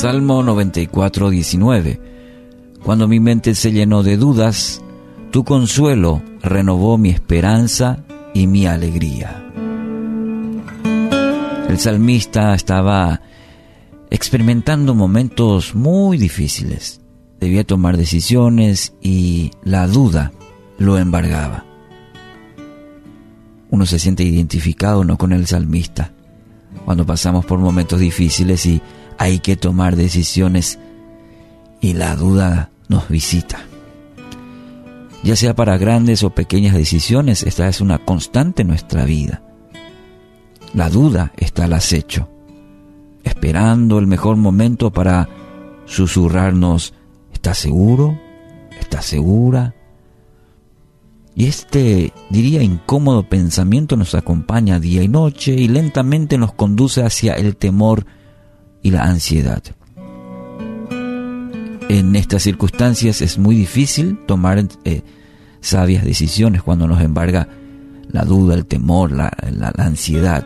Salmo 94, 19. Cuando mi mente se llenó de dudas, tu consuelo renovó mi esperanza y mi alegría. El salmista estaba experimentando momentos muy difíciles. Debía tomar decisiones y la duda lo embargaba. Uno se siente identificado no con el salmista cuando pasamos por momentos difíciles y hay que tomar decisiones y la duda nos visita. Ya sea para grandes o pequeñas decisiones, esta es una constante en nuestra vida. La duda está al acecho, esperando el mejor momento para susurrarnos, ¿estás seguro? ¿Estás segura? Y este, diría, incómodo pensamiento nos acompaña día y noche y lentamente nos conduce hacia el temor y la ansiedad. En estas circunstancias es muy difícil tomar eh, sabias decisiones cuando nos embarga la duda, el temor, la, la ansiedad.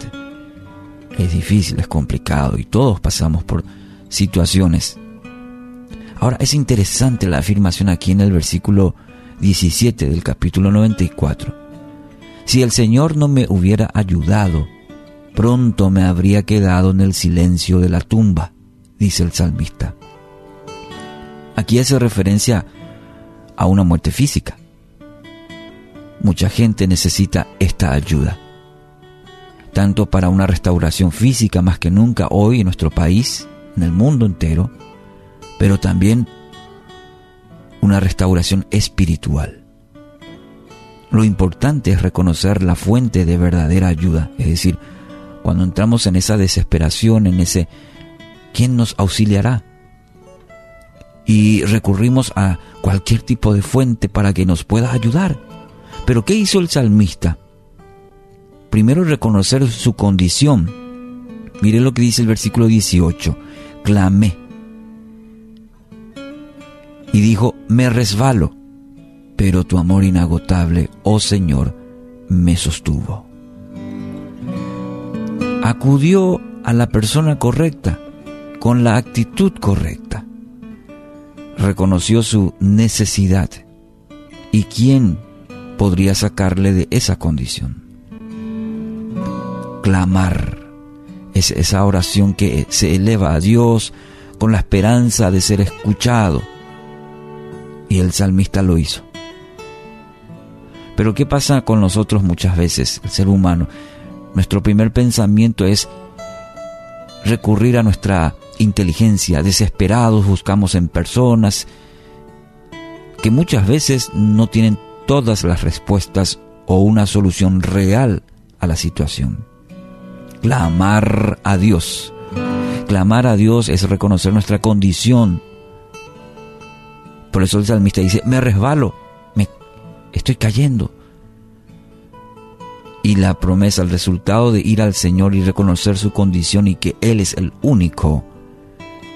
Es difícil, es complicado y todos pasamos por situaciones. Ahora es interesante la afirmación aquí en el versículo 17 del capítulo 94. Si el Señor no me hubiera ayudado, pronto me habría quedado en el silencio de la tumba, dice el salmista. Aquí hace referencia a una muerte física. Mucha gente necesita esta ayuda, tanto para una restauración física más que nunca hoy en nuestro país, en el mundo entero, pero también una restauración espiritual. Lo importante es reconocer la fuente de verdadera ayuda, es decir, cuando entramos en esa desesperación, en ese ¿quién nos auxiliará? Y recurrimos a cualquier tipo de fuente para que nos pueda ayudar. Pero ¿qué hizo el salmista? Primero reconocer su condición. Mire lo que dice el versículo 18. Clamé. Y dijo, me resbalo, pero tu amor inagotable, oh Señor, me sostuvo acudió a la persona correcta, con la actitud correcta. Reconoció su necesidad. ¿Y quién podría sacarle de esa condición? Clamar es esa oración que se eleva a Dios con la esperanza de ser escuchado. Y el salmista lo hizo. Pero ¿qué pasa con nosotros muchas veces, el ser humano? Nuestro primer pensamiento es recurrir a nuestra inteligencia. Desesperados buscamos en personas que muchas veces no tienen todas las respuestas o una solución real a la situación. Clamar a Dios. Clamar a Dios es reconocer nuestra condición. Por eso el salmista dice, me resbalo, me estoy cayendo y la promesa, el resultado de ir al Señor y reconocer su condición y que Él es el único.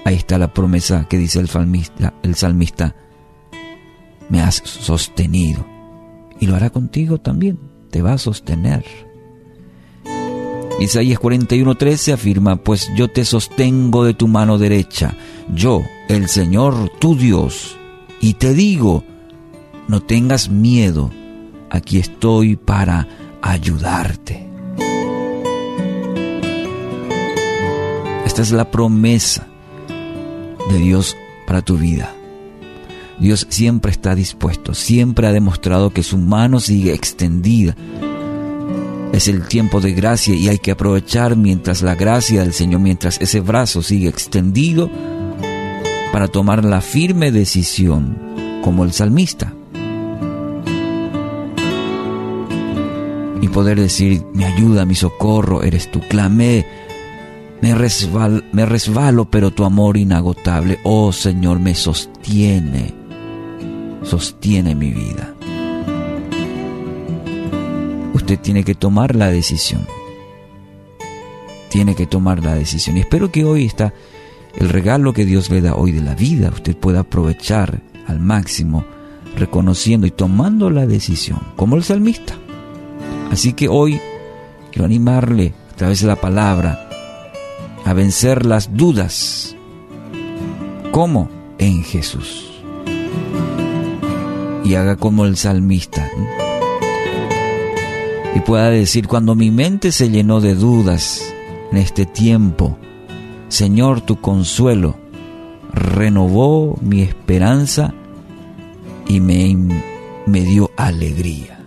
Ahí está la promesa que dice el salmista, el salmista me has sostenido y lo hará contigo también, te va a sostener. Isaías 41:13 afirma, pues yo te sostengo de tu mano derecha, yo, el Señor tu Dios, y te digo, no tengas miedo, aquí estoy para ayudarte. Esta es la promesa de Dios para tu vida. Dios siempre está dispuesto, siempre ha demostrado que su mano sigue extendida. Es el tiempo de gracia y hay que aprovechar mientras la gracia del Señor, mientras ese brazo sigue extendido, para tomar la firme decisión, como el salmista, y poder decir, mi ayuda, mi socorro, eres tú. Clamé, me, me resbalo, pero tu amor inagotable, oh Señor, me sostiene, sostiene mi vida. Usted tiene que tomar la decisión. Tiene que tomar la decisión. Y espero que hoy está el regalo que Dios le da hoy de la vida, usted pueda aprovechar al máximo, reconociendo y tomando la decisión, como el salmista. Así que hoy quiero animarle a través de la palabra a vencer las dudas, ¿Cómo? En Jesús. Y haga como el salmista. Y pueda decir, cuando mi mente se llenó de dudas en este tiempo, Señor, tu consuelo renovó mi esperanza y me, me dio alegría.